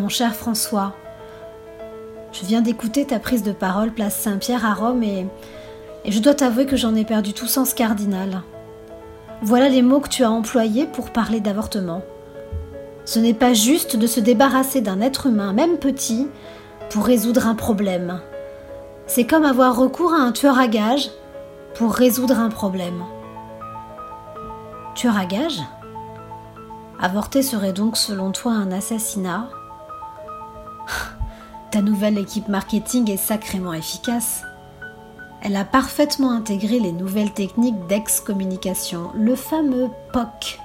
Mon cher François, je viens d'écouter ta prise de parole place Saint-Pierre à Rome et, je dois t'avouer que j'en ai perdu tout sens cardinal. Voilà les mots que tu as employés pour parler d'avortement. Ce n'est pas juste de se débarrasser d'un être humain, même petit, pour résoudre un problème. C'est comme avoir recours à un tueur à gages pour résoudre un problème. Tueur à gages? Avorter serait donc selon toi un assassinat? Ta nouvelle équipe marketing est sacrément efficace. Elle a parfaitement intégré les nouvelles techniques d'ex-communication, le fameux POC.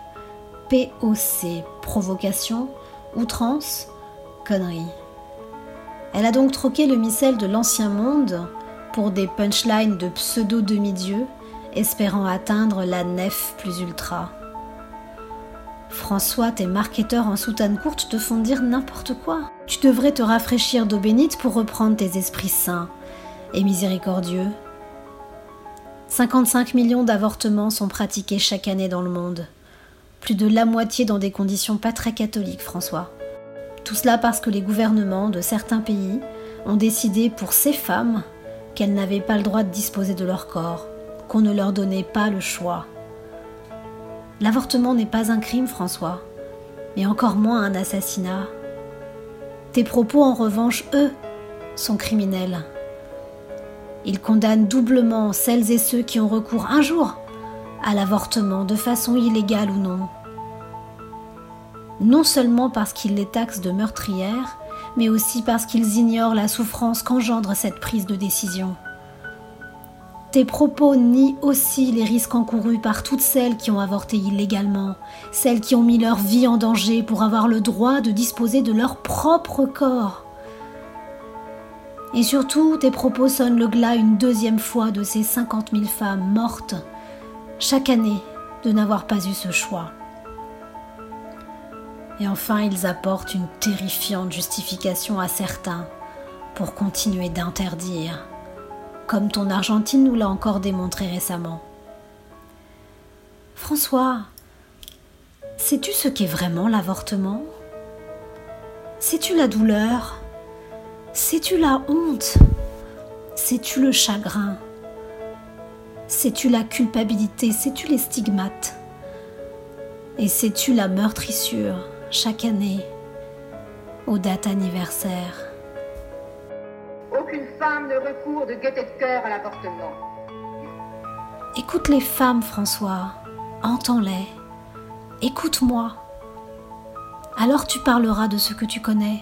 POC, provocation, outrance, connerie. Elle a donc troqué le missel de l'ancien monde pour des punchlines de pseudo-demi-dieux, espérant atteindre la nef plus ultra. François, tes marketeurs en soutane courte te font dire n'importe quoi. Tu devrais te rafraîchir d'eau bénite pour reprendre tes esprits sains et miséricordieux. 55 millions d'avortements sont pratiqués chaque année dans le monde. Plus de la moitié dans des conditions pas très catholiques, François. Tout cela parce que les gouvernements de certains pays ont décidé pour ces femmes qu'elles n'avaient pas le droit de disposer de leur corps, qu'on ne leur donnait pas le choix. L'avortement n'est pas un crime, François, mais encore moins un assassinat. Tes propos, en revanche, eux, sont criminels. Ils condamnent doublement celles et ceux qui ont recours un jour à l'avortement, de façon illégale ou non. Non seulement parce qu'ils les taxent de meurtrières, mais aussi parce qu'ils ignorent la souffrance qu'engendre cette prise de décision. Tes propos nient aussi les risques encourus par toutes celles qui ont avorté illégalement, celles qui ont mis leur vie en danger pour avoir le droit de disposer de leur propre corps. Et surtout, tes propos sonnent le glas une deuxième fois de ces 50 000 femmes mortes chaque année de n'avoir pas eu ce choix. Et enfin, ils apportent une terrifiante justification à certains pour continuer d'interdire comme ton Argentine nous l'a encore démontré récemment. François, sais-tu ce qu'est vraiment l'avortement? Sais-tu la douleur? Sais-tu la honte? Sais-tu le chagrin? Sais-tu la culpabilité? Sais-tu les stigmates? Et sais-tu la meurtrissure chaque année aux dates anniversaires? Femme de gaieté de cœur à l'avortement. Écoute les femmes, François. Entends-les. Écoute-moi. Alors tu parleras de ce que tu connais.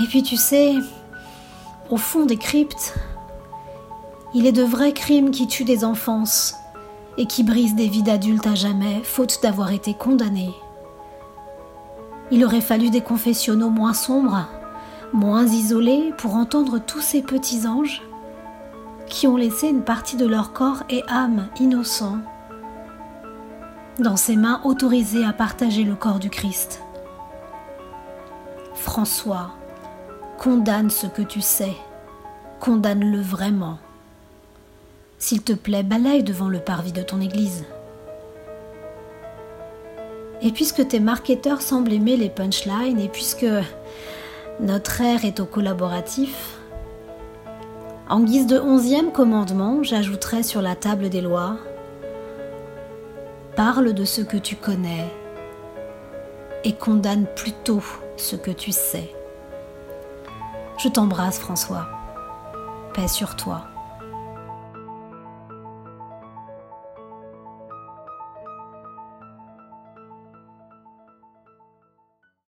Et puis tu sais, au fond des cryptes, il est de vrais crimes qui tuent des enfances et qui brisent des vies d'adultes à jamais, faute d'avoir été condamnés. Il aurait fallu des confessionnaux moins sombres moins isolés pour entendre tous ces petits anges qui ont laissé une partie de leur corps et âme innocents dans ses mains autorisées à partager le corps du Christ. François, condamne ce que tu sais, condamne-le vraiment. S'il te plaît, balaye devant le parvis de ton église. Et puisque tes marketeurs semblent aimer les punchlines, et puisque notre ère est au collaboratif. En guise de onzième commandement, j'ajouterai sur la table des lois Parle de ce que tu connais et condamne plutôt ce que tu sais. Je t'embrasse François. Paix sur toi.